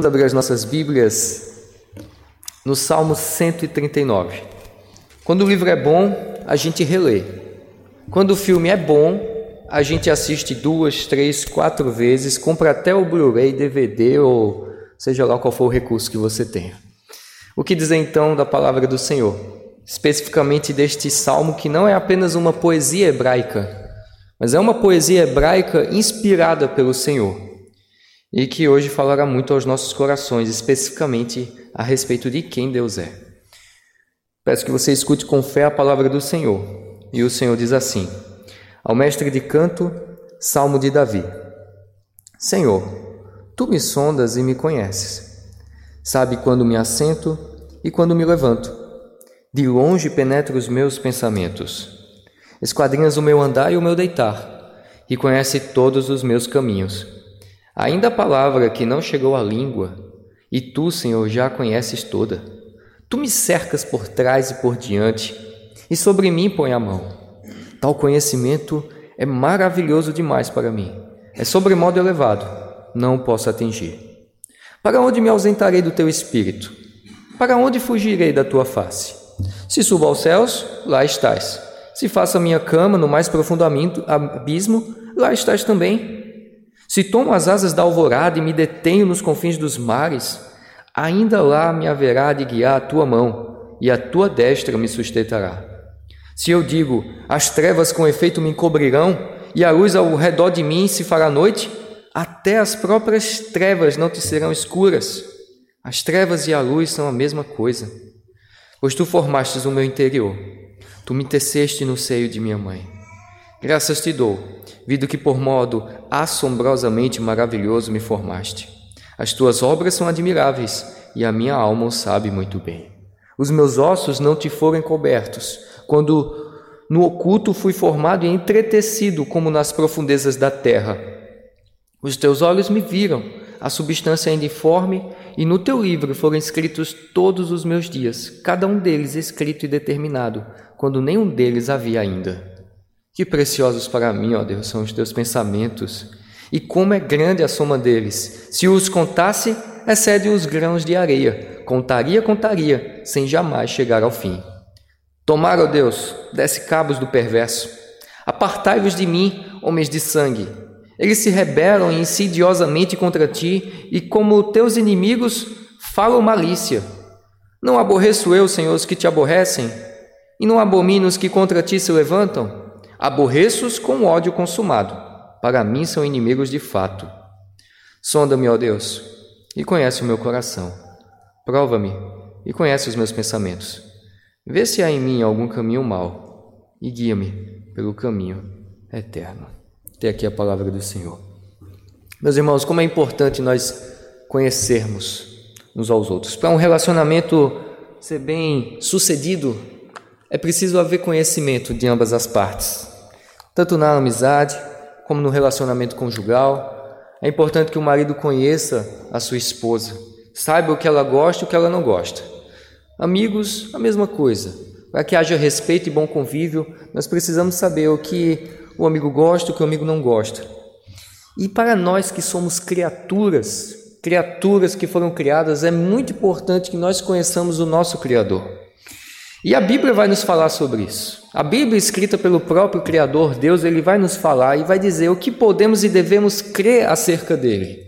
Vamos abrir as nossas Bíblias no Salmo 139. Quando o livro é bom, a gente relê. Quando o filme é bom, a gente assiste duas, três, quatro vezes, compra até o Blu-ray, DVD ou seja lá qual for o recurso que você tenha. O que dizer então da palavra do Senhor? Especificamente deste salmo que não é apenas uma poesia hebraica, mas é uma poesia hebraica inspirada pelo Senhor e que hoje falará muito aos nossos corações, especificamente a respeito de quem Deus é. Peço que você escute com fé a palavra do Senhor. E o Senhor diz assim: Ao mestre de canto, Salmo de Davi: Senhor, tu me sondas e me conheces. Sabe quando me assento e quando me levanto. De longe penetra os meus pensamentos. Esquadrinhas o meu andar e o meu deitar, e conhece todos os meus caminhos. Ainda a palavra que não chegou à língua, e tu, Senhor, já a conheces toda. Tu me cercas por trás e por diante, e sobre mim põe a mão. Tal conhecimento é maravilhoso demais para mim. É sobremodo elevado, não posso atingir. Para onde me ausentarei do teu espírito? Para onde fugirei da tua face? Se subo aos céus, lá estás. Se faço a minha cama no mais profundo abismo, lá estás também. Se tomo as asas da alvorada e me detenho nos confins dos mares, ainda lá me haverá de guiar a tua mão, e a tua destra me sustentará. Se eu digo, as trevas com efeito me encobrirão, e a luz ao redor de mim se fará noite, até as próprias trevas não te serão escuras. As trevas e a luz são a mesma coisa. Pois tu formastes o meu interior, tu me teceste no seio de minha mãe. Graças te dou, visto que por modo assombrosamente maravilhoso me formaste. As tuas obras são admiráveis e a minha alma o sabe muito bem. Os meus ossos não te foram cobertos, quando no oculto fui formado e entretecido como nas profundezas da terra. Os teus olhos me viram, a substância ainda informe, e no teu livro foram escritos todos os meus dias, cada um deles escrito e determinado, quando nenhum deles havia ainda. Que preciosos para mim, ó Deus, são os teus pensamentos, e como é grande a soma deles. Se os contasse, excede os grãos de areia. Contaria, contaria, sem jamais chegar ao fim. Tomar, ó Deus, desce cabos do perverso. Apartai-vos de mim, homens de sangue. Eles se rebelam insidiosamente contra ti, e como teus inimigos, falam malícia. Não aborreço eu, Senhor, os que te aborrecem, e não abomino os que contra ti se levantam? Aborreço-os com ódio consumado. Para mim são inimigos de fato. Sonda-me, ó Deus, e conhece o meu coração. Prova-me e conhece os meus pensamentos. Vê se há em mim algum caminho mau e guia-me pelo caminho eterno. Até aqui a palavra do Senhor. Meus irmãos, como é importante nós conhecermos uns aos outros. Para um relacionamento ser bem sucedido, é preciso haver conhecimento de ambas as partes tanto na amizade como no relacionamento conjugal. É importante que o marido conheça a sua esposa, saiba o que ela gosta e o que ela não gosta. Amigos, a mesma coisa. Para que haja respeito e bom convívio, nós precisamos saber o que o amigo gosta e o que o amigo não gosta. E para nós que somos criaturas, criaturas que foram criadas, é muito importante que nós conheçamos o nosso Criador. E a Bíblia vai nos falar sobre isso. A Bíblia, escrita pelo próprio Criador, Deus, ele vai nos falar e vai dizer o que podemos e devemos crer acerca dele.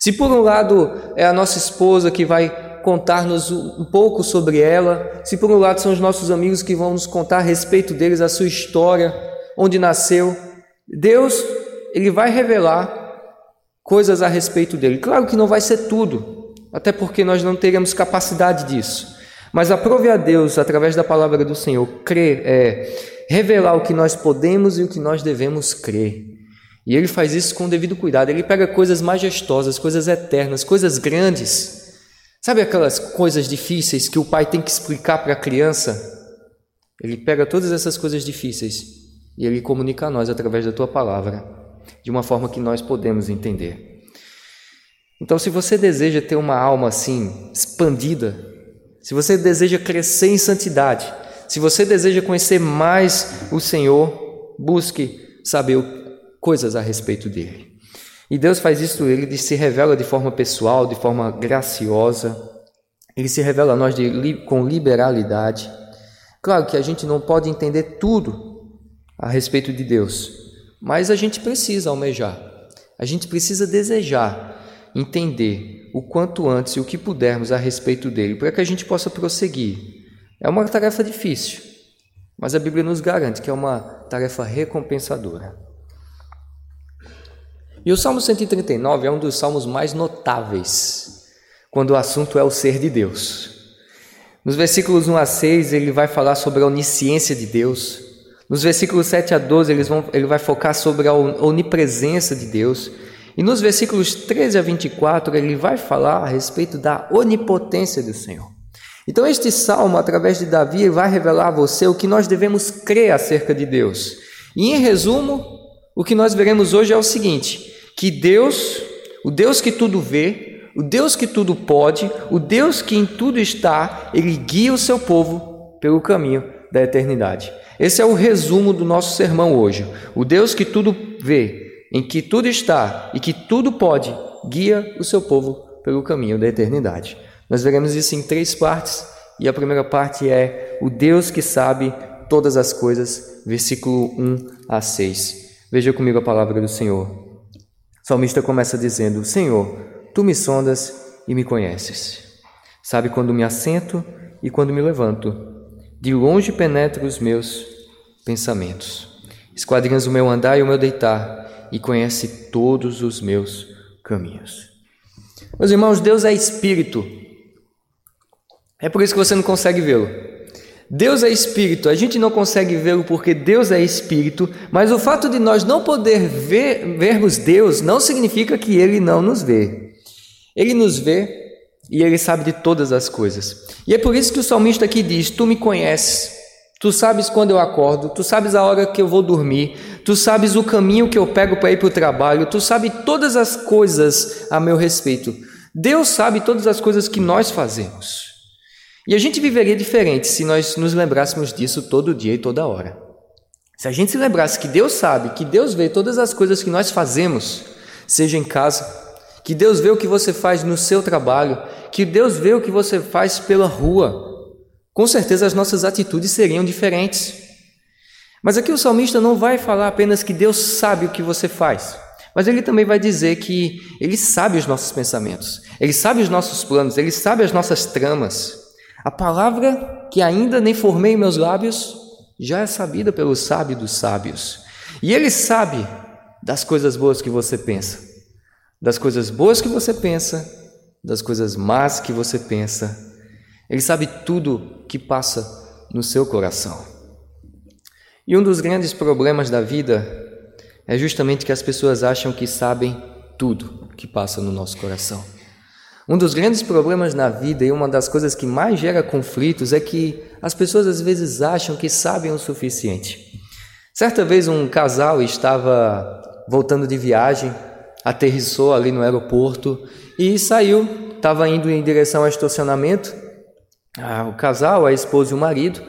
Se por um lado é a nossa esposa que vai contar-nos um pouco sobre ela, se por um lado são os nossos amigos que vão nos contar a respeito deles, a sua história, onde nasceu, Deus, ele vai revelar coisas a respeito dele. Claro que não vai ser tudo, até porque nós não teremos capacidade disso. Mas aprove a Deus, através da palavra do Senhor, crer, é, revelar o que nós podemos e o que nós devemos crer. E ele faz isso com devido cuidado. Ele pega coisas majestosas, coisas eternas, coisas grandes. Sabe aquelas coisas difíceis que o pai tem que explicar para a criança? Ele pega todas essas coisas difíceis e ele comunica a nós através da tua palavra, de uma forma que nós podemos entender. Então, se você deseja ter uma alma assim, expandida, se você deseja crescer em santidade, se você deseja conhecer mais o Senhor, busque saber coisas a respeito dele. E Deus faz isso, ele se revela de forma pessoal, de forma graciosa, ele se revela a nós de, com liberalidade. Claro que a gente não pode entender tudo a respeito de Deus, mas a gente precisa almejar, a gente precisa desejar entender o quanto antes e o que pudermos a respeito dele, para que a gente possa prosseguir. É uma tarefa difícil, mas a Bíblia nos garante que é uma tarefa recompensadora. E o Salmo 139 é um dos salmos mais notáveis quando o assunto é o ser de Deus. Nos versículos 1 a 6, ele vai falar sobre a onisciência de Deus. Nos versículos 7 a 12, vão, ele vai focar sobre a onipresença de Deus. E nos versículos 13 a 24, ele vai falar a respeito da onipotência do Senhor. Então, este salmo, através de Davi, vai revelar a você o que nós devemos crer acerca de Deus. E, em resumo, o que nós veremos hoje é o seguinte: que Deus, o Deus que tudo vê, o Deus que tudo pode, o Deus que em tudo está, ele guia o seu povo pelo caminho da eternidade. Esse é o resumo do nosso sermão hoje. O Deus que tudo vê, em que tudo está e que tudo pode, guia o seu povo pelo caminho da eternidade. Nós veremos isso em três partes, e a primeira parte é o Deus que sabe todas as coisas, versículo 1 a 6. Veja comigo a palavra do Senhor. O salmista começa dizendo: Senhor, tu me sondas e me conheces. Sabe quando me assento e quando me levanto. De longe penetra os meus pensamentos. Esquadrinhas o meu andar e o meu deitar, e conhece todos os meus caminhos. Meus irmãos, Deus é espírito. É por isso que você não consegue vê-lo. Deus é espírito, a gente não consegue vê-lo porque Deus é espírito, mas o fato de nós não poder ver, vermos Deus não significa que ele não nos vê. Ele nos vê e ele sabe de todas as coisas. E é por isso que o salmista aqui diz: Tu me conheces, tu sabes quando eu acordo, tu sabes a hora que eu vou dormir, tu sabes o caminho que eu pego para ir para o trabalho, tu sabes todas as coisas a meu respeito. Deus sabe todas as coisas que nós fazemos. E a gente viveria diferente se nós nos lembrássemos disso todo dia e toda hora. Se a gente se lembrasse que Deus sabe, que Deus vê todas as coisas que nós fazemos, seja em casa, que Deus vê o que você faz no seu trabalho, que Deus vê o que você faz pela rua, com certeza as nossas atitudes seriam diferentes. Mas aqui o salmista não vai falar apenas que Deus sabe o que você faz, mas ele também vai dizer que ele sabe os nossos pensamentos, ele sabe os nossos planos, ele sabe as nossas tramas. A palavra que ainda nem formei em meus lábios já é sabida pelo sábio dos sábios. E ele sabe das coisas boas que você pensa, das coisas boas que você pensa, das coisas más que você pensa. Ele sabe tudo que passa no seu coração. E um dos grandes problemas da vida é justamente que as pessoas acham que sabem tudo que passa no nosso coração. Um dos grandes problemas na vida e uma das coisas que mais gera conflitos é que as pessoas às vezes acham que sabem o suficiente. Certa vez um casal estava voltando de viagem, aterrissou ali no aeroporto e saiu, estava indo em direção ao estacionamento. O casal, a esposa e o marido.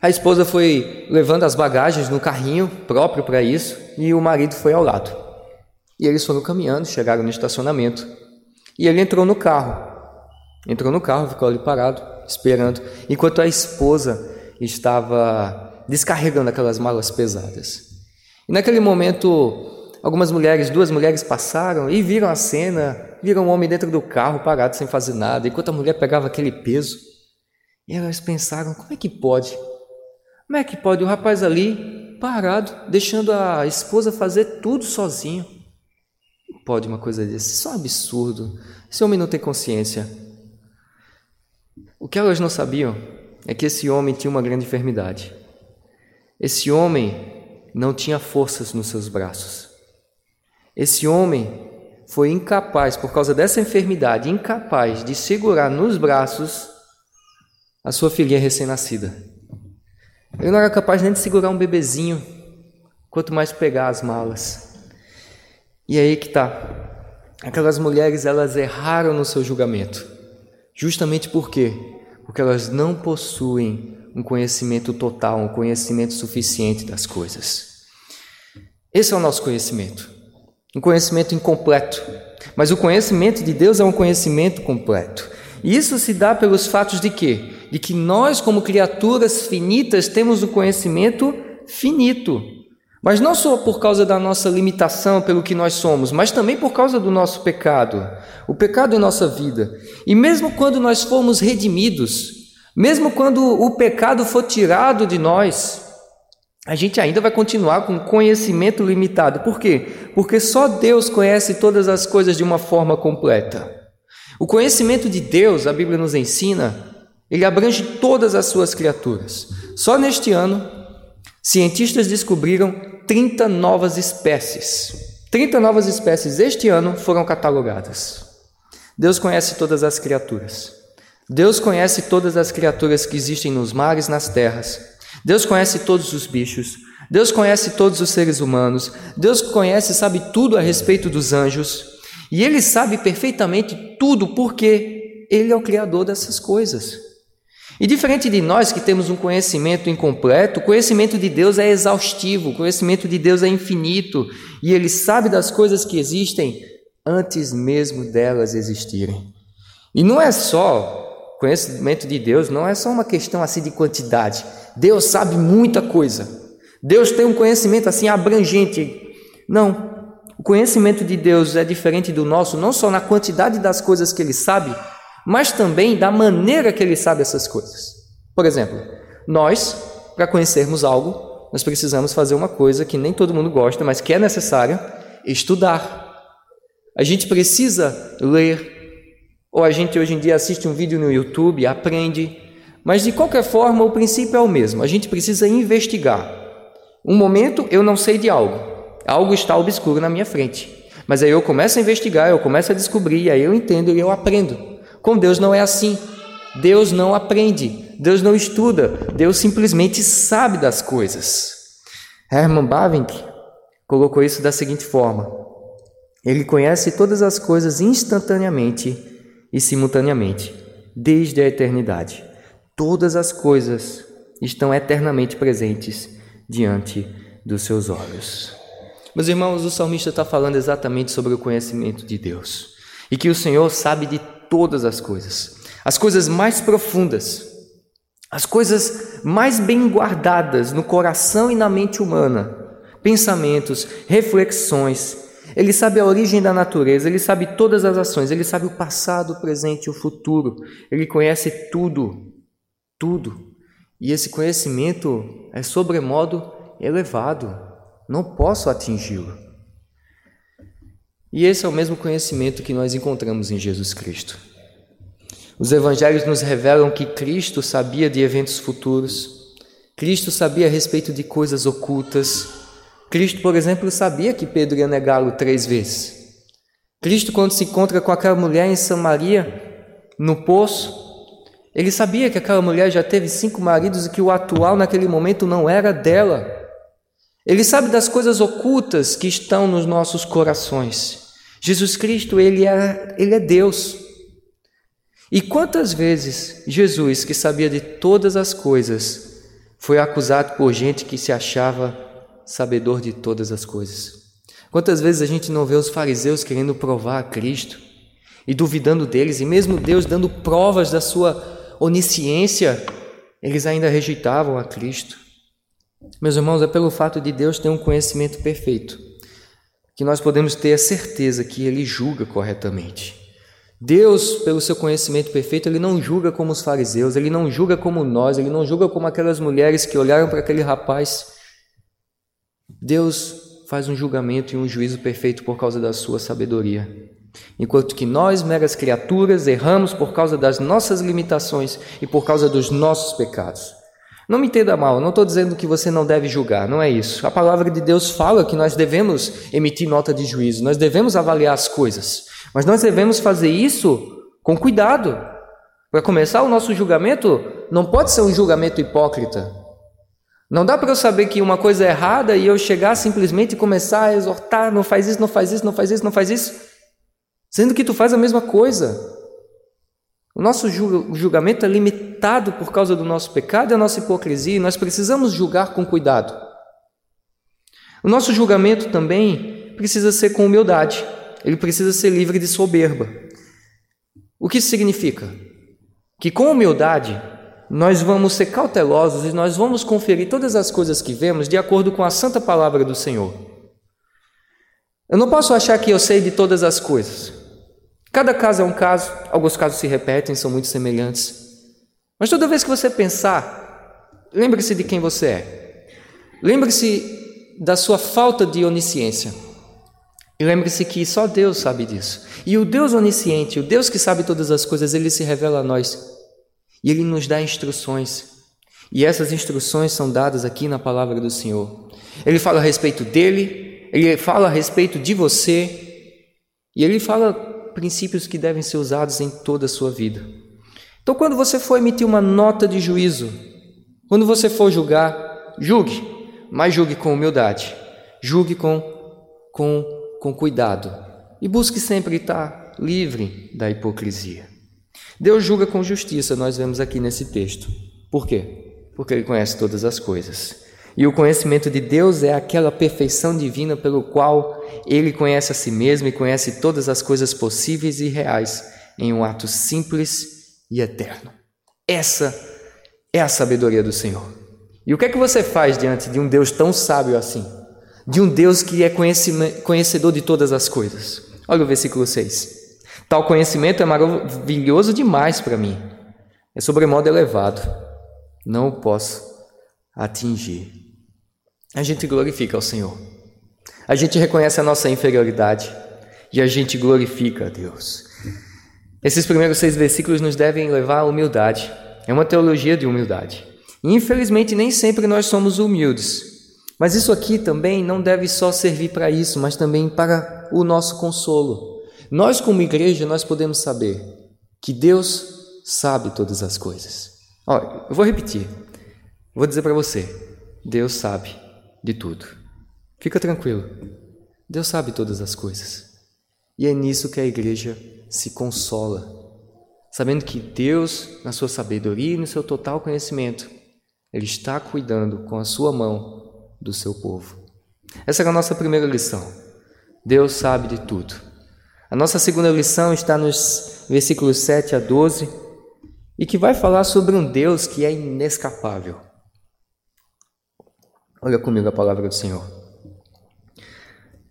A esposa foi levando as bagagens no carrinho próprio para isso e o marido foi ao lado. E eles foram caminhando, chegaram no estacionamento. E ele entrou no carro. Entrou no carro, ficou ali parado, esperando, enquanto a esposa estava descarregando aquelas malas pesadas. E naquele momento, algumas mulheres, duas mulheres passaram e viram a cena, viram um homem dentro do carro parado sem fazer nada, enquanto a mulher pegava aquele peso. E elas pensaram: como é que pode? Como é que pode o rapaz ali parado, deixando a esposa fazer tudo sozinho? pode uma coisa desse? Isso é um absurdo. Esse homem não tem consciência. O que elas não sabiam é que esse homem tinha uma grande enfermidade. Esse homem não tinha forças nos seus braços. Esse homem foi incapaz, por causa dessa enfermidade, incapaz de segurar nos braços a sua filhinha recém-nascida. Ele não era capaz nem de segurar um bebezinho, quanto mais pegar as malas. E aí que tá. Aquelas mulheres, elas erraram no seu julgamento. Justamente por quê? Porque elas não possuem um conhecimento total, um conhecimento suficiente das coisas. Esse é o nosso conhecimento. um conhecimento incompleto. Mas o conhecimento de Deus é um conhecimento completo. E isso se dá pelos fatos de quê? De que nós, como criaturas finitas, temos o conhecimento finito. Mas não só por causa da nossa limitação pelo que nós somos, mas também por causa do nosso pecado. O pecado em nossa vida. E mesmo quando nós formos redimidos, mesmo quando o pecado for tirado de nós, a gente ainda vai continuar com conhecimento limitado. Por quê? Porque só Deus conhece todas as coisas de uma forma completa. O conhecimento de Deus, a Bíblia nos ensina, ele abrange todas as suas criaturas. Só neste ano, cientistas descobriram 30 novas espécies. 30 novas espécies este ano foram catalogadas. Deus conhece todas as criaturas. Deus conhece todas as criaturas que existem nos mares, nas terras. Deus conhece todos os bichos, Deus conhece todos os seres humanos, Deus conhece, sabe tudo a respeito dos anjos, e Ele sabe perfeitamente tudo porque Ele é o Criador dessas coisas. E diferente de nós que temos um conhecimento incompleto, o conhecimento de Deus é exaustivo, o conhecimento de Deus é infinito, e Ele sabe das coisas que existem antes mesmo delas existirem. E não é só conhecimento de Deus, não é só uma questão assim de quantidade. Deus sabe muita coisa. Deus tem um conhecimento assim abrangente. Não. O conhecimento de Deus é diferente do nosso, não só na quantidade das coisas que ele sabe, mas também da maneira que ele sabe essas coisas. Por exemplo, nós, para conhecermos algo, nós precisamos fazer uma coisa que nem todo mundo gosta, mas que é necessária: estudar. A gente precisa ler, ou a gente hoje em dia assiste um vídeo no YouTube, aprende, mas de qualquer forma, o princípio é o mesmo. A gente precisa investigar. Um momento eu não sei de algo, algo está obscuro na minha frente. Mas aí eu começo a investigar, eu começo a descobrir, aí eu entendo e eu aprendo. Com Deus não é assim. Deus não aprende, Deus não estuda, Deus simplesmente sabe das coisas. Herman Bavinck colocou isso da seguinte forma: Ele conhece todas as coisas instantaneamente e simultaneamente, desde a eternidade. Todas as coisas estão eternamente presentes diante dos seus olhos. Meus irmãos, o salmista está falando exatamente sobre o conhecimento de Deus e que o Senhor sabe de todas as coisas, as coisas mais profundas, as coisas mais bem guardadas no coração e na mente humana, pensamentos, reflexões. Ele sabe a origem da natureza, ele sabe todas as ações, ele sabe o passado, o presente e o futuro, ele conhece tudo tudo. E esse conhecimento é sobremodo elevado, não posso atingi-lo. E esse é o mesmo conhecimento que nós encontramos em Jesus Cristo. Os evangelhos nos revelam que Cristo sabia de eventos futuros, Cristo sabia a respeito de coisas ocultas. Cristo, por exemplo, sabia que Pedro ia negá-lo três vezes. Cristo, quando se encontra com aquela mulher em Samaria, no poço, ele sabia que aquela mulher já teve cinco maridos e que o atual naquele momento não era dela. Ele sabe das coisas ocultas que estão nos nossos corações. Jesus Cristo, ele é, ele é Deus. E quantas vezes Jesus, que sabia de todas as coisas, foi acusado por gente que se achava sabedor de todas as coisas? Quantas vezes a gente não vê os fariseus querendo provar a Cristo e duvidando deles, e mesmo Deus dando provas da sua onisciência, eles ainda rejeitavam a Cristo. Meus irmãos, é pelo fato de Deus ter um conhecimento perfeito que nós podemos ter a certeza que Ele julga corretamente. Deus, pelo seu conhecimento perfeito, Ele não julga como os fariseus, Ele não julga como nós, Ele não julga como aquelas mulheres que olharam para aquele rapaz. Deus faz um julgamento e um juízo perfeito por causa da sua sabedoria. Enquanto que nós, meras criaturas, erramos por causa das nossas limitações e por causa dos nossos pecados. Não me entenda mal, não estou dizendo que você não deve julgar, não é isso. A palavra de Deus fala que nós devemos emitir nota de juízo, nós devemos avaliar as coisas, mas nós devemos fazer isso com cuidado. Para começar, o nosso julgamento não pode ser um julgamento hipócrita. Não dá para eu saber que uma coisa é errada e eu chegar simplesmente e começar a exortar, não faz isso, não faz isso, não faz isso, não faz isso sendo que tu faz a mesma coisa. O nosso julgamento é limitado por causa do nosso pecado e a nossa hipocrisia, e nós precisamos julgar com cuidado. O nosso julgamento também precisa ser com humildade, ele precisa ser livre de soberba. O que isso significa? Que com humildade nós vamos ser cautelosos e nós vamos conferir todas as coisas que vemos de acordo com a santa palavra do Senhor. Eu não posso achar que eu sei de todas as coisas. Cada caso é um caso, alguns casos se repetem, são muito semelhantes. Mas toda vez que você pensar, lembre-se de quem você é. Lembre-se da sua falta de onisciência. E lembre-se que só Deus sabe disso. E o Deus onisciente, o Deus que sabe todas as coisas, ele se revela a nós. E ele nos dá instruções. E essas instruções são dadas aqui na palavra do Senhor. Ele fala a respeito dele, ele fala a respeito de você, e ele fala princípios que devem ser usados em toda a sua vida. Então, quando você for emitir uma nota de juízo, quando você for julgar, julgue, mas julgue com humildade, julgue com, com, com cuidado e busque sempre estar livre da hipocrisia. Deus julga com justiça, nós vemos aqui nesse texto. Por quê? Porque Ele conhece todas as coisas. E o conhecimento de Deus é aquela perfeição divina pelo qual Ele conhece a si mesmo e conhece todas as coisas possíveis e reais em um ato simples e eterno. Essa é a sabedoria do Senhor. E o que é que você faz diante de um Deus tão sábio assim? De um Deus que é conhecedor de todas as coisas? Olha o versículo 6. Tal conhecimento é maravilhoso demais para mim, é sobremodo elevado, não o posso atingir. A gente glorifica ao Senhor, a gente reconhece a nossa inferioridade e a gente glorifica a Deus. Esses primeiros seis versículos nos devem levar à humildade, é uma teologia de humildade. Infelizmente, nem sempre nós somos humildes, mas isso aqui também não deve só servir para isso, mas também para o nosso consolo. Nós, como igreja, nós podemos saber que Deus sabe todas as coisas. Olha, eu vou repetir. Vou dizer para você: Deus sabe de tudo. Fica tranquilo. Deus sabe todas as coisas. E é nisso que a igreja se consola, sabendo que Deus, na sua sabedoria e no seu total conhecimento, Ele está cuidando com a sua mão do seu povo. Essa é a nossa primeira lição. Deus sabe de tudo. A nossa segunda lição está nos versículos 7 a 12 e que vai falar sobre um Deus que é inescapável. Olha comigo a palavra do Senhor.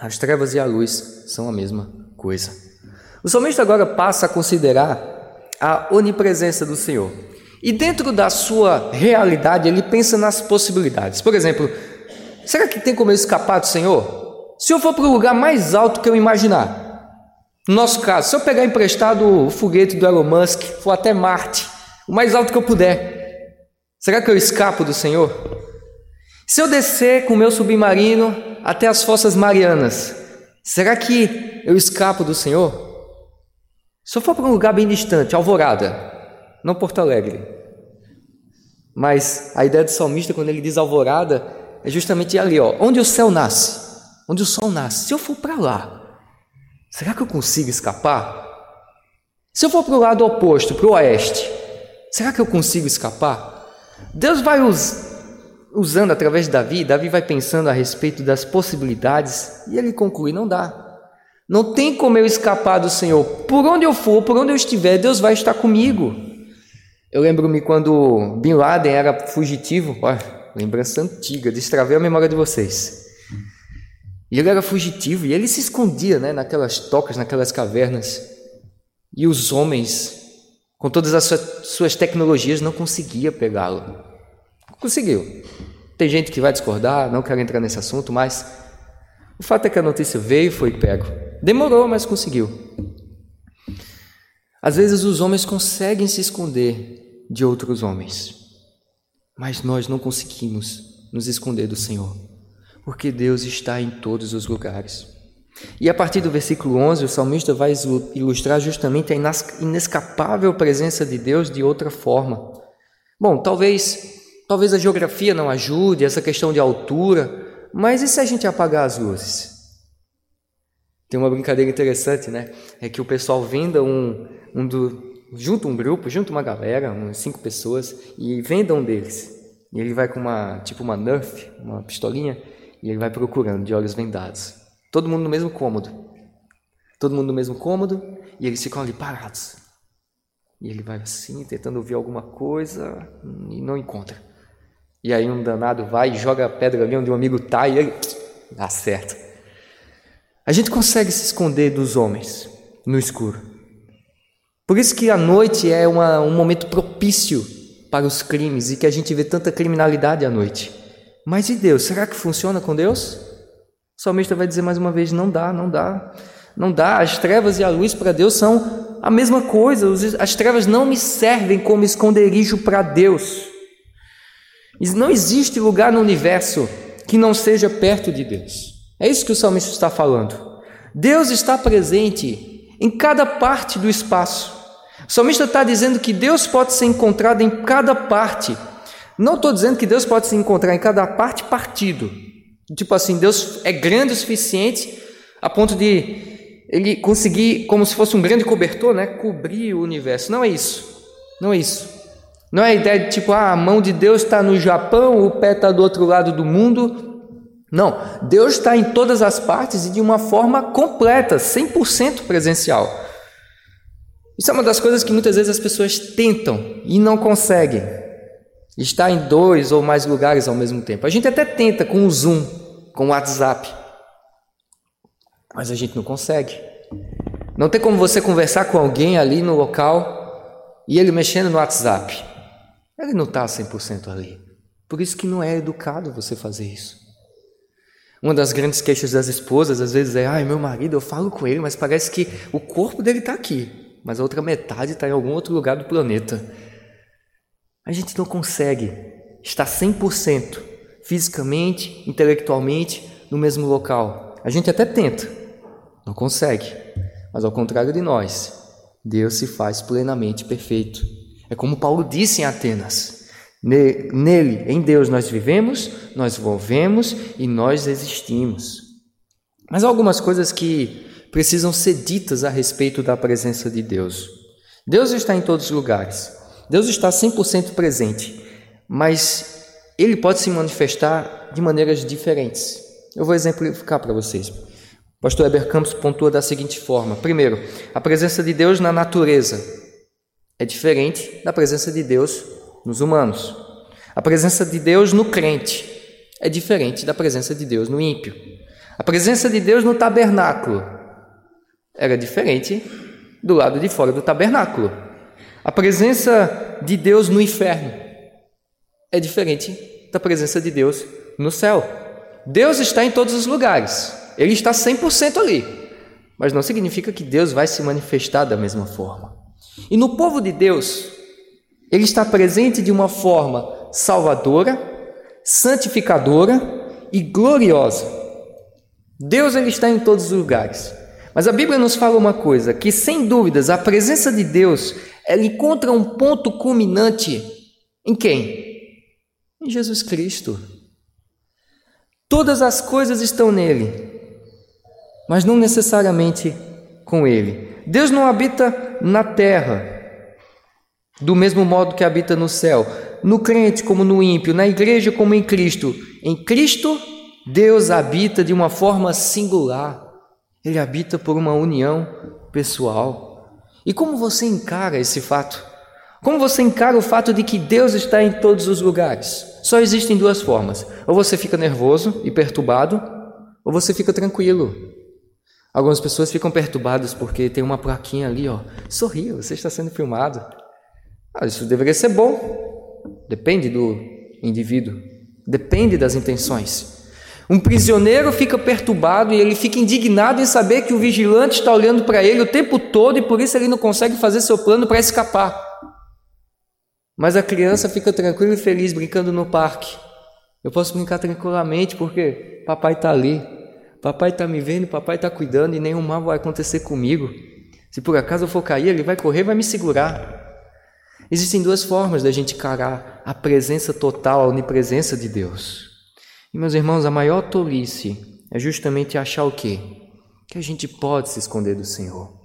As trevas e a luz são a mesma coisa. O salmista agora passa a considerar a onipresença do Senhor. E dentro da sua realidade, ele pensa nas possibilidades. Por exemplo, será que tem como eu escapar do Senhor? Se eu for para o lugar mais alto que eu imaginar, no nosso caso, se eu pegar emprestado o foguete do Elon Musk, for até Marte, o mais alto que eu puder, será que eu escapo do Senhor? Se eu descer com o meu submarino até as Fossas Marianas, será que eu escapo do Senhor? Se eu for para um lugar bem distante, Alvorada, não Porto Alegre, mas a ideia do salmista, quando ele diz alvorada, é justamente ali, ó, onde o céu nasce onde o sol nasce, se eu for para lá, será que eu consigo escapar? Se eu for para o lado oposto, para o oeste, será que eu consigo escapar? Deus vai us, usando através de Davi, Davi vai pensando a respeito das possibilidades e ele conclui: não dá. Não tem como eu escapar do Senhor. Por onde eu for, por onde eu estiver, Deus vai estar comigo. Eu lembro-me quando Bin Laden era fugitivo, olha, lembrança antiga, destravei a memória de vocês. E ele era fugitivo e ele se escondia né, naquelas tocas, naquelas cavernas. E os homens, com todas as suas tecnologias, não conseguiam pegá-lo. Conseguiu. Tem gente que vai discordar, não quero entrar nesse assunto, mas o fato é que a notícia veio foi pego. Demorou, mas conseguiu. Às vezes os homens conseguem se esconder de outros homens, mas nós não conseguimos nos esconder do Senhor porque Deus está em todos os lugares. E a partir do versículo 11, o salmista vai ilustrar justamente a inescapável presença de Deus de outra forma. Bom, talvez, talvez a geografia não ajude, essa questão de altura, mas e se a gente apagar as luzes? Tem uma brincadeira interessante, né? É que o pessoal venda um, um do, junta um grupo, junta uma galera, umas cinco pessoas, e venda um deles. E ele vai com uma, tipo uma Nerf, uma pistolinha, e ele vai procurando de olhos vendados. Todo mundo no mesmo cômodo. Todo mundo no mesmo cômodo, e eles ficam ali parados. E ele vai assim, tentando ouvir alguma coisa, e não encontra. E aí um danado vai e joga a pedra ali onde um amigo está, e ele acerta. A gente consegue se esconder dos homens no escuro. Por isso que a noite é uma, um momento propício para os crimes e que a gente vê tanta criminalidade à noite. Mas e Deus? Será que funciona com Deus? O salmista vai dizer mais uma vez: não dá, não dá. Não dá. As trevas e a luz para Deus são a mesma coisa. As trevas não me servem como esconderijo para Deus. Não existe lugar no universo que não seja perto de Deus. É isso que o salmista está falando. Deus está presente em cada parte do espaço. O salmista está dizendo que Deus pode ser encontrado em cada parte. Não estou dizendo que Deus pode se encontrar em cada parte partido. Tipo assim, Deus é grande o suficiente a ponto de ele conseguir, como se fosse um grande cobertor, né, cobrir o universo. Não é isso. Não é isso. Não é a ideia de tipo, ah, a mão de Deus está no Japão, o pé está do outro lado do mundo, não, Deus está em todas as partes e de uma forma completa, 100% presencial. Isso é uma das coisas que muitas vezes as pessoas tentam e não conseguem. Estar em dois ou mais lugares ao mesmo tempo. A gente até tenta com o Zoom, com o WhatsApp, mas a gente não consegue. Não tem como você conversar com alguém ali no local e ele mexendo no WhatsApp. Ele não está 100% ali. Por isso que não é educado você fazer isso. Uma das grandes queixas das esposas às vezes é: ai, meu marido, eu falo com ele, mas parece que o corpo dele está aqui, mas a outra metade está em algum outro lugar do planeta. A gente não consegue estar 100% fisicamente, intelectualmente no mesmo local. A gente até tenta, não consegue, mas ao contrário de nós, Deus se faz plenamente perfeito. É como Paulo disse em Atenas. Nele, em Deus, nós vivemos, nós movemos e nós existimos. Mas há algumas coisas que precisam ser ditas a respeito da presença de Deus. Deus está em todos os lugares. Deus está 100% presente, mas ele pode se manifestar de maneiras diferentes. Eu vou exemplificar para vocês. O pastor Heber Campos pontua da seguinte forma: primeiro, a presença de Deus na natureza é diferente da presença de Deus nos humanos. A presença de Deus no crente é diferente da presença de Deus no ímpio. A presença de Deus no tabernáculo era diferente do lado de fora do tabernáculo. A presença de Deus no inferno é diferente da presença de Deus no céu. Deus está em todos os lugares, Ele está 100% ali, mas não significa que Deus vai se manifestar da mesma forma. E no povo de Deus, ele está presente de uma forma salvadora, santificadora e gloriosa. Deus ele está em todos os lugares. Mas a Bíblia nos fala uma coisa, que sem dúvidas a presença de Deus, ela encontra um ponto culminante em quem? Em Jesus Cristo. Todas as coisas estão nele, mas não necessariamente com ele. Deus não habita na terra, do mesmo modo que habita no céu, no crente como no ímpio, na igreja como em Cristo. Em Cristo, Deus habita de uma forma singular. Ele habita por uma união pessoal. E como você encara esse fato? Como você encara o fato de que Deus está em todos os lugares? Só existem duas formas: ou você fica nervoso e perturbado, ou você fica tranquilo. Algumas pessoas ficam perturbadas porque tem uma plaquinha ali, ó. Sorria, você está sendo filmado. Ah, isso deveria ser bom. Depende do indivíduo, depende das intenções. Um prisioneiro fica perturbado e ele fica indignado em saber que o vigilante está olhando para ele o tempo todo e por isso ele não consegue fazer seu plano para escapar. Mas a criança fica tranquila e feliz brincando no parque. Eu posso brincar tranquilamente porque papai está ali. Papai está me vendo, papai está cuidando e nenhum mal vai acontecer comigo. Se por acaso eu for cair, ele vai correr, vai me segurar. Existem duas formas da gente encarar a presença total, a onipresença de Deus. E meus irmãos, a maior tolice é justamente achar o quê? Que a gente pode se esconder do Senhor.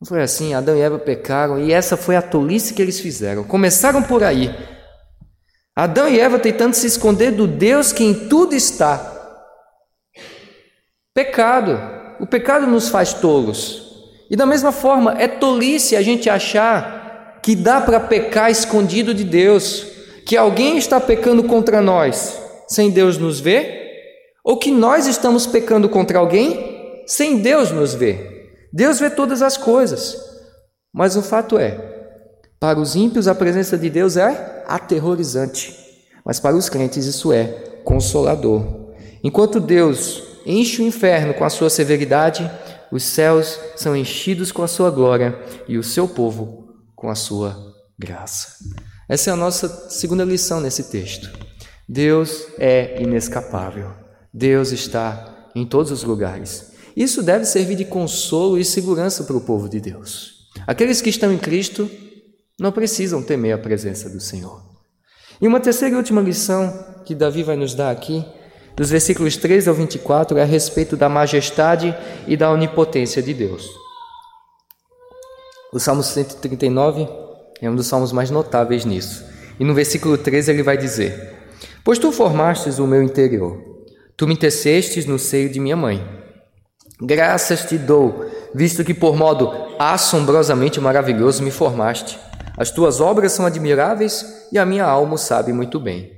Não foi assim, Adão e Eva pecaram e essa foi a tolice que eles fizeram. Começaram por aí. Adão e Eva tentando se esconder do Deus que em tudo está. Pecado. O pecado nos faz tolos. E da mesma forma, é tolice a gente achar que dá para pecar escondido de Deus, que alguém está pecando contra nós sem Deus nos ver, ou que nós estamos pecando contra alguém sem Deus nos ver. Deus vê todas as coisas. Mas o fato é, para os ímpios a presença de Deus é aterrorizante, mas para os crentes isso é consolador. Enquanto Deus enche o inferno com a sua severidade, os céus são enchidos com a sua glória e o seu povo com a sua graça. Essa é a nossa segunda lição nesse texto. Deus é inescapável. Deus está em todos os lugares. Isso deve servir de consolo e segurança para o povo de Deus. Aqueles que estão em Cristo não precisam temer a presença do Senhor. E uma terceira e última lição que Davi vai nos dar aqui dos versículos 13 ao 24, é a respeito da majestade e da onipotência de Deus. O Salmo 139 é um dos salmos mais notáveis nisso. E no versículo 13 ele vai dizer: Pois tu formastes o meu interior, tu me tecestes no seio de minha mãe. Graças te dou, visto que por modo assombrosamente maravilhoso me formaste. As tuas obras são admiráveis e a minha alma o sabe muito bem.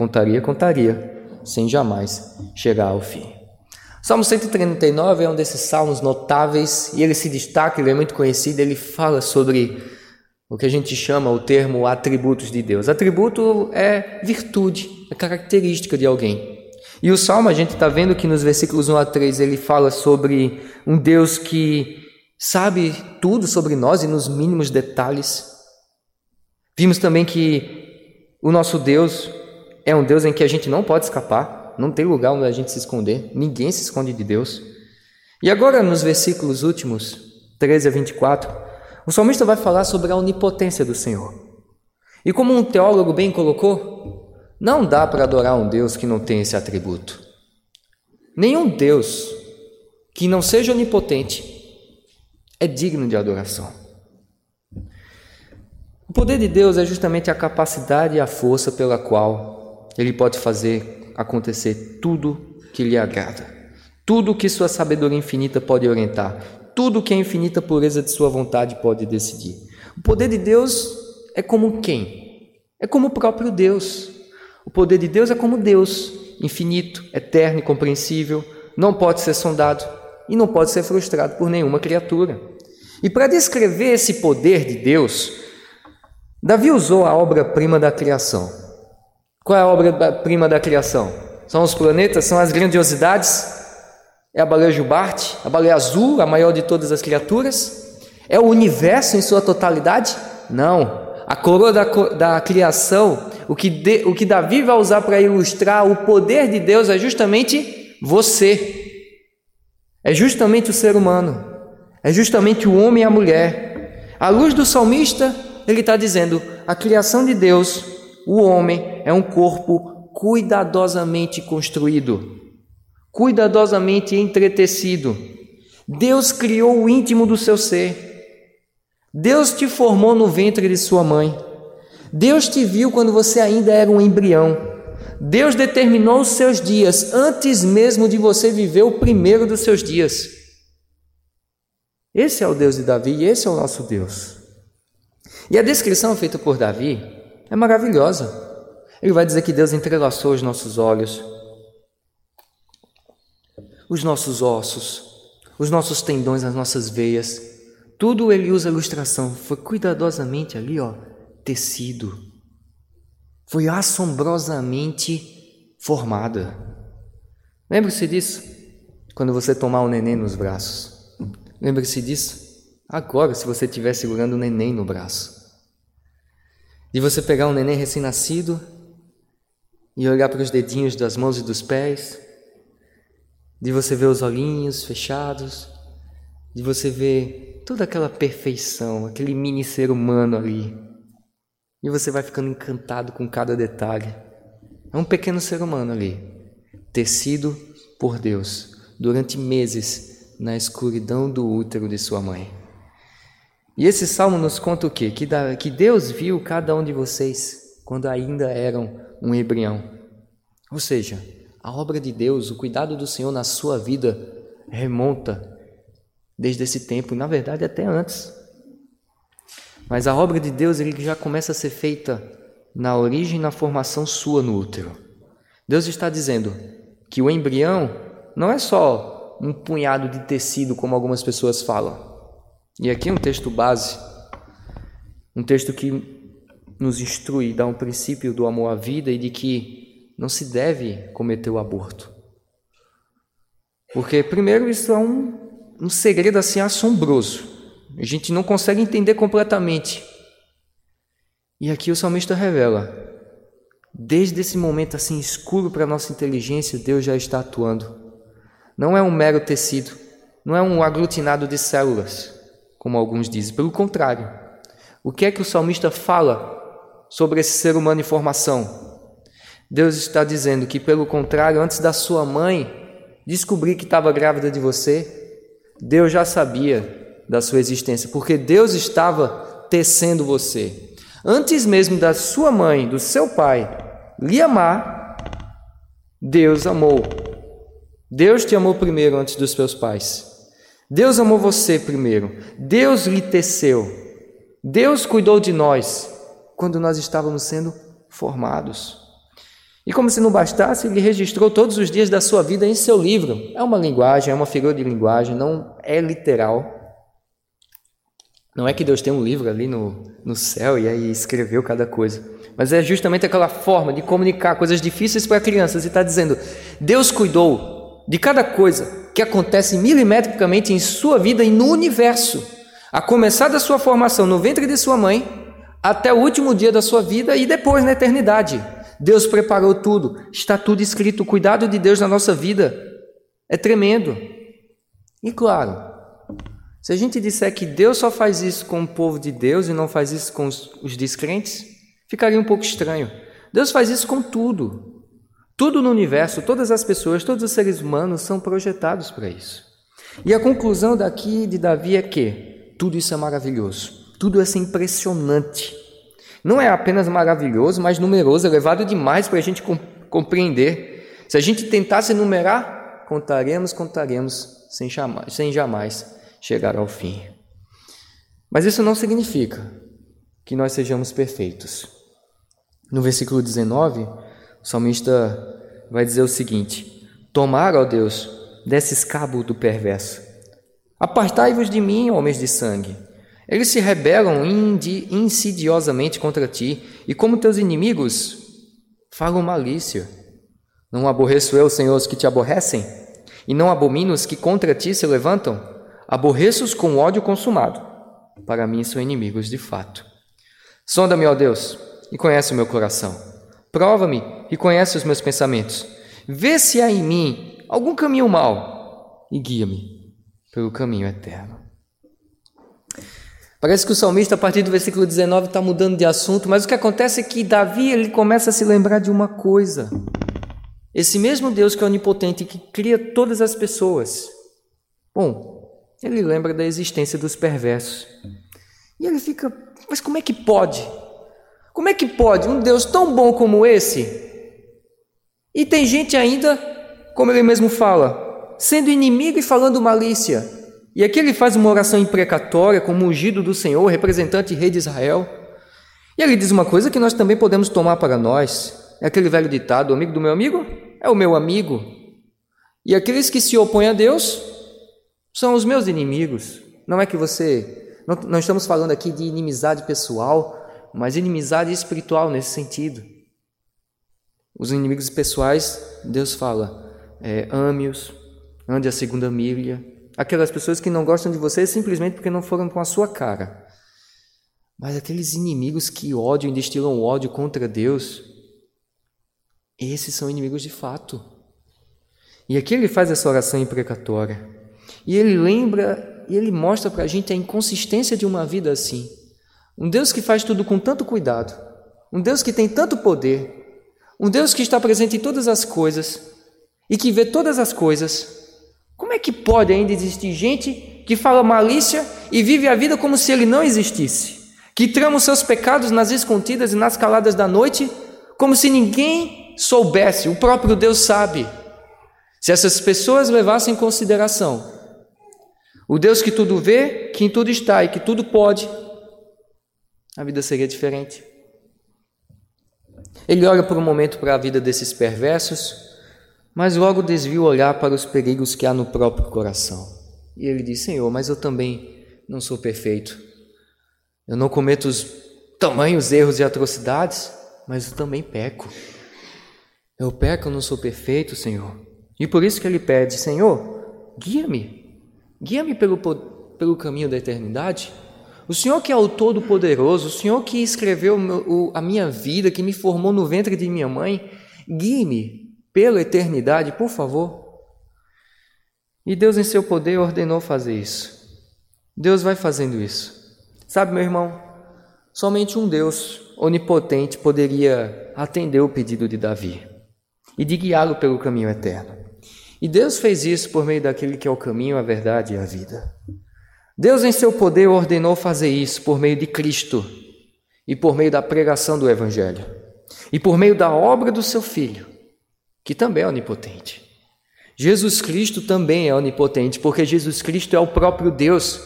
Contaria, contaria, sem jamais chegar ao fim. Salmo 139 é um desses salmos notáveis e ele se destaca, ele é muito conhecido, ele fala sobre o que a gente chama o termo atributos de Deus. Atributo é virtude, é característica de alguém. E o salmo a gente está vendo que nos versículos 1 a 3 ele fala sobre um Deus que sabe tudo sobre nós e nos mínimos detalhes. Vimos também que o nosso Deus é um Deus em que a gente não pode escapar, não tem lugar onde a gente se esconder, ninguém se esconde de Deus. E agora, nos versículos últimos, 13 a 24, o salmista vai falar sobre a onipotência do Senhor. E como um teólogo bem colocou, não dá para adorar um Deus que não tem esse atributo. Nenhum Deus que não seja onipotente é digno de adoração. O poder de Deus é justamente a capacidade e a força pela qual ele pode fazer acontecer tudo que lhe agrada, tudo que sua sabedoria infinita pode orientar, tudo que a infinita pureza de sua vontade pode decidir. O poder de Deus é como quem? É como o próprio Deus. O poder de Deus é como Deus, infinito, eterno e compreensível, não pode ser sondado e não pode ser frustrado por nenhuma criatura. E para descrever esse poder de Deus, Davi usou a obra-prima da criação, qual é a obra-prima da criação? São os planetas, são as grandiosidades? É a baleia jubarte, a baleia azul, a maior de todas as criaturas? É o universo em sua totalidade? Não. A coroa da, da criação, o que, de, o que Davi vai usar para ilustrar o poder de Deus é justamente você. É justamente o ser humano. É justamente o homem e a mulher. À luz do salmista, ele está dizendo: a criação de Deus o homem é um corpo cuidadosamente construído, cuidadosamente entretecido. Deus criou o íntimo do seu ser. Deus te formou no ventre de sua mãe. Deus te viu quando você ainda era um embrião. Deus determinou os seus dias antes mesmo de você viver o primeiro dos seus dias. Esse é o Deus de Davi e esse é o nosso Deus. E a descrição feita por Davi é maravilhosa. Ele vai dizer que Deus entrelaçou os nossos olhos. os nossos ossos, os nossos tendões, as nossas veias. Tudo ele usa ilustração. Foi cuidadosamente ali, ó, tecido. Foi assombrosamente formada. Lembre-se disso quando você tomar o neném nos braços. Lembre-se disso agora, se você estiver segurando o neném no braço. De você pegar um neném recém-nascido e olhar para os dedinhos das mãos e dos pés, de você ver os olhinhos fechados, de você ver toda aquela perfeição, aquele mini ser humano ali. E você vai ficando encantado com cada detalhe. É um pequeno ser humano ali, tecido por Deus durante meses na escuridão do útero de sua mãe. E esse salmo nos conta o quê? Que, que Deus viu cada um de vocês quando ainda eram um embrião. Ou seja, a obra de Deus, o cuidado do Senhor na sua vida remonta desde esse tempo, e na verdade até antes. Mas a obra de Deus ele já começa a ser feita na origem na formação sua no útero. Deus está dizendo que o embrião não é só um punhado de tecido, como algumas pessoas falam. E aqui é um texto base, um texto que nos instrui, dá um princípio do amor à vida e de que não se deve cometer o aborto. Porque, primeiro, isso é um, um segredo assim assombroso. A gente não consegue entender completamente. E aqui o salmista revela: desde esse momento assim escuro para a nossa inteligência, Deus já está atuando. Não é um mero tecido, não é um aglutinado de células como alguns dizem. Pelo contrário, o que é que o salmista fala sobre esse ser humano em formação? Deus está dizendo que, pelo contrário, antes da sua mãe descobrir que estava grávida de você, Deus já sabia da sua existência, porque Deus estava tecendo você. Antes mesmo da sua mãe, do seu pai, lhe amar, Deus amou. Deus te amou primeiro antes dos seus pais. Deus amou você primeiro. Deus lhe teceu. Deus cuidou de nós quando nós estávamos sendo formados. E como se não bastasse, ele registrou todos os dias da sua vida em seu livro. É uma linguagem, é uma figura de linguagem, não é literal. Não é que Deus tem um livro ali no, no céu e aí escreveu cada coisa. Mas é justamente aquela forma de comunicar coisas difíceis para crianças e está dizendo: Deus cuidou de cada coisa que acontece milimetricamente em sua vida e no universo, a começar da sua formação no ventre de sua mãe até o último dia da sua vida e depois na eternidade. Deus preparou tudo, está tudo escrito. O cuidado de Deus na nossa vida é tremendo. E claro, se a gente disser que Deus só faz isso com o povo de Deus e não faz isso com os, os descrentes, ficaria um pouco estranho. Deus faz isso com tudo. Tudo no universo, todas as pessoas, todos os seres humanos são projetados para isso. E a conclusão daqui de Davi é que tudo isso é maravilhoso, tudo isso é impressionante. Não é apenas maravilhoso, mas numeroso, elevado demais para a gente compreender. Se a gente tentasse enumerar, contaremos, contaremos, sem jamais, sem jamais chegar ao fim. Mas isso não significa que nós sejamos perfeitos. No versículo 19, o salmista vai dizer o seguinte: Tomar, ó Deus, desses cabo do perverso. Apartai-vos de mim, homens de sangue. Eles se rebelam insidiosamente contra ti, e como teus inimigos, falam malícia. Não aborreço eu, Senhor, os que te aborrecem? E não abomino os que contra ti se levantam? Aborreço-os com ódio consumado. Para mim são inimigos de fato. Sonda-me, ó Deus, e conhece o meu coração. Prova-me e conhece os meus pensamentos. Vê se há em mim algum caminho mau e guia-me pelo caminho eterno. Parece que o salmista, a partir do versículo 19, está mudando de assunto, mas o que acontece é que Davi ele começa a se lembrar de uma coisa. Esse mesmo Deus que é onipotente, que cria todas as pessoas. Bom, ele lembra da existência dos perversos. E ele fica, mas como é que pode? Como é que pode um Deus tão bom como esse? E tem gente ainda, como ele mesmo fala, sendo inimigo e falando malícia. E aqui ele faz uma oração imprecatória como ungido do Senhor, representante e rei de Israel. E ele diz uma coisa que nós também podemos tomar para nós. É aquele velho ditado: o amigo do meu amigo é o meu amigo. E aqueles que se opõem a Deus são os meus inimigos. Não é que você. Não, não estamos falando aqui de inimizade pessoal, mas inimizade espiritual nesse sentido. Os inimigos pessoais, Deus fala, é, ame-os, ande a segunda milha. Aquelas pessoas que não gostam de você simplesmente porque não foram com a sua cara. Mas aqueles inimigos que odiam e destilam ódio contra Deus, esses são inimigos de fato. E aqui ele faz essa oração imprecatória. E ele lembra e ele mostra para a gente a inconsistência de uma vida assim. Um Deus que faz tudo com tanto cuidado, um Deus que tem tanto poder, um Deus que está presente em todas as coisas e que vê todas as coisas. Como é que pode ainda existir gente que fala malícia e vive a vida como se ele não existisse? Que trama os seus pecados nas escondidas e nas caladas da noite, como se ninguém soubesse, o próprio Deus sabe. Se essas pessoas levassem em consideração o Deus que tudo vê, que em tudo está e que tudo pode, a vida seria diferente. Ele olha por um momento para a vida desses perversos, mas logo desvia o olhar para os perigos que há no próprio coração. E ele diz: Senhor, mas eu também não sou perfeito. Eu não cometo os tamanhos erros e atrocidades, mas eu também peco. Eu peco, eu não sou perfeito, Senhor. E por isso que ele pede: Senhor, guia-me, guia-me pelo, pelo caminho da eternidade. O Senhor que é o Todo-Poderoso, o Senhor que escreveu a minha vida, que me formou no ventre de minha mãe, guie-me pela eternidade, por favor. E Deus, em seu poder, ordenou fazer isso. Deus vai fazendo isso. Sabe, meu irmão, somente um Deus onipotente poderia atender o pedido de Davi e de guiá-lo pelo caminho eterno. E Deus fez isso por meio daquele que é o caminho, a verdade e a vida. Deus, em seu poder, ordenou fazer isso por meio de Cristo e por meio da pregação do Evangelho e por meio da obra do seu Filho, que também é onipotente. Jesus Cristo também é onipotente, porque Jesus Cristo é o próprio Deus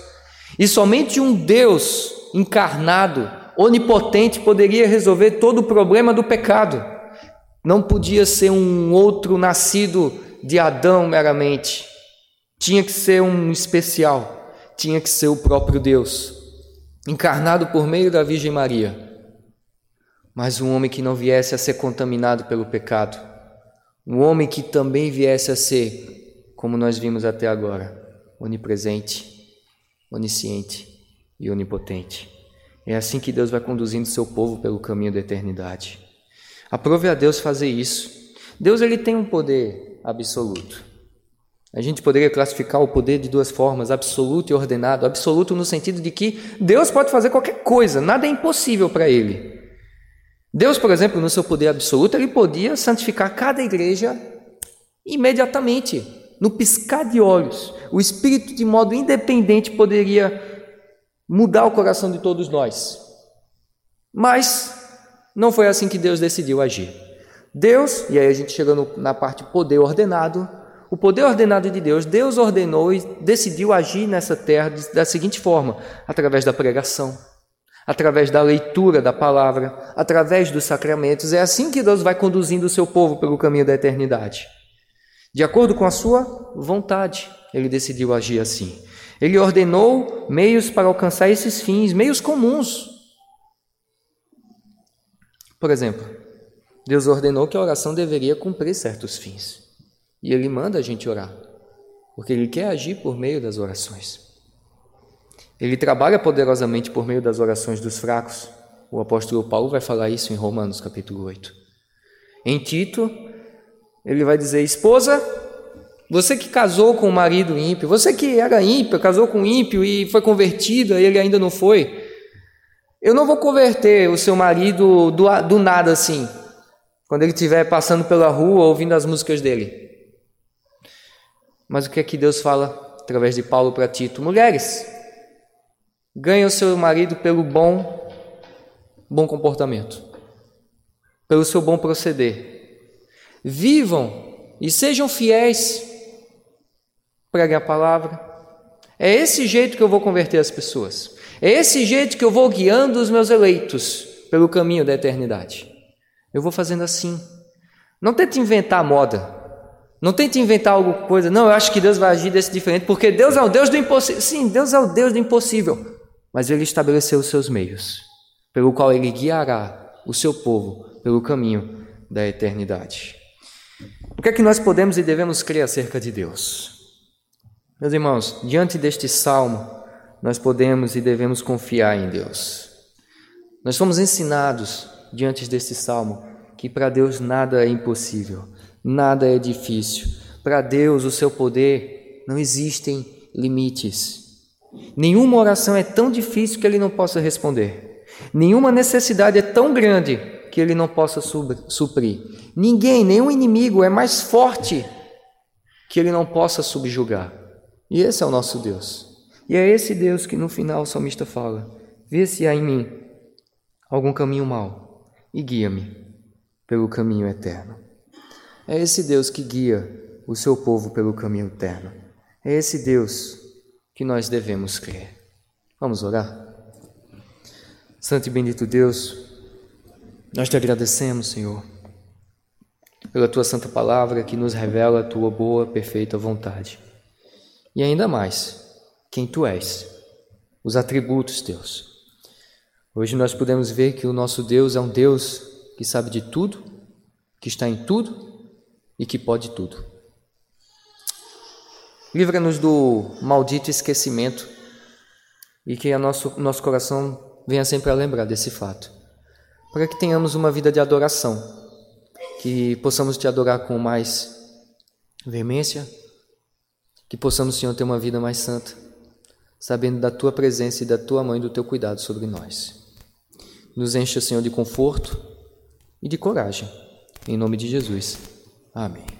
e somente um Deus encarnado, onipotente, poderia resolver todo o problema do pecado. Não podia ser um outro nascido de Adão meramente, tinha que ser um especial tinha que ser o próprio Deus, encarnado por meio da Virgem Maria, mas um homem que não viesse a ser contaminado pelo pecado, um homem que também viesse a ser, como nós vimos até agora, onipresente, onisciente e onipotente. É assim que Deus vai conduzindo seu povo pelo caminho da eternidade. Aprove a Deus fazer isso. Deus ele tem um poder absoluto. A gente poderia classificar o poder de duas formas, absoluto e ordenado. Absoluto no sentido de que Deus pode fazer qualquer coisa, nada é impossível para ele. Deus, por exemplo, no seu poder absoluto, ele podia santificar cada igreja imediatamente, no piscar de olhos. O Espírito, de modo independente, poderia mudar o coração de todos nós. Mas não foi assim que Deus decidiu agir. Deus, e aí a gente chega na parte poder ordenado, o poder ordenado de Deus, Deus ordenou e decidiu agir nessa terra da seguinte forma: através da pregação, através da leitura da palavra, através dos sacramentos. É assim que Deus vai conduzindo o seu povo pelo caminho da eternidade. De acordo com a sua vontade, ele decidiu agir assim. Ele ordenou meios para alcançar esses fins, meios comuns. Por exemplo, Deus ordenou que a oração deveria cumprir certos fins. E ele manda a gente orar, porque ele quer agir por meio das orações. Ele trabalha poderosamente por meio das orações dos fracos. O apóstolo Paulo vai falar isso em Romanos capítulo 8. Em Tito, ele vai dizer: Esposa, você que casou com um marido ímpio, você que era ímpio, casou com um ímpio e foi convertido, e ele ainda não foi. Eu não vou converter o seu marido do, do nada assim, quando ele estiver passando pela rua ouvindo as músicas dele. Mas o que é que Deus fala através de Paulo para Tito? Mulheres, ganhem o seu marido pelo bom bom comportamento, pelo seu bom proceder. Vivam e sejam fiéis. Preguem a palavra. É esse jeito que eu vou converter as pessoas. É esse jeito que eu vou guiando os meus eleitos pelo caminho da eternidade. Eu vou fazendo assim. Não tente inventar moda. Não tente inventar alguma coisa. Não, eu acho que Deus vai agir desse diferente, porque Deus é o Deus do impossível. Sim, Deus é o Deus do impossível. Mas Ele estabeleceu os seus meios, pelo qual Ele guiará o seu povo pelo caminho da eternidade. O que é que nós podemos e devemos crer acerca de Deus? Meus irmãos, diante deste salmo, nós podemos e devemos confiar em Deus. Nós somos ensinados, diante deste salmo, que para Deus nada é impossível, nada é difícil. Para Deus, o seu poder, não existem limites. Nenhuma oração é tão difícil que ele não possa responder. Nenhuma necessidade é tão grande que ele não possa suprir. Ninguém, nenhum inimigo é mais forte que ele não possa subjugar. E esse é o nosso Deus. E é esse Deus que no final o salmista fala: Vê se há em mim algum caminho mau e guia-me pelo caminho eterno. É esse Deus que guia o seu povo pelo caminho eterno. É esse Deus que nós devemos crer. Vamos orar? Santo e bendito Deus, nós te agradecemos, Senhor, pela tua santa palavra que nos revela a tua boa, perfeita vontade. E ainda mais, quem tu és, os atributos teus. Hoje nós podemos ver que o nosso Deus é um Deus que sabe de tudo, que está em tudo e que pode tudo. Livra-nos do maldito esquecimento e que nosso, nosso coração venha sempre a lembrar desse fato, para que tenhamos uma vida de adoração, que possamos te adorar com mais veemência, que possamos, Senhor, ter uma vida mais santa sabendo da tua presença e da tua mãe do teu cuidado sobre nós. Nos encha, Senhor, de conforto e de coragem. Em nome de Jesus. Amém.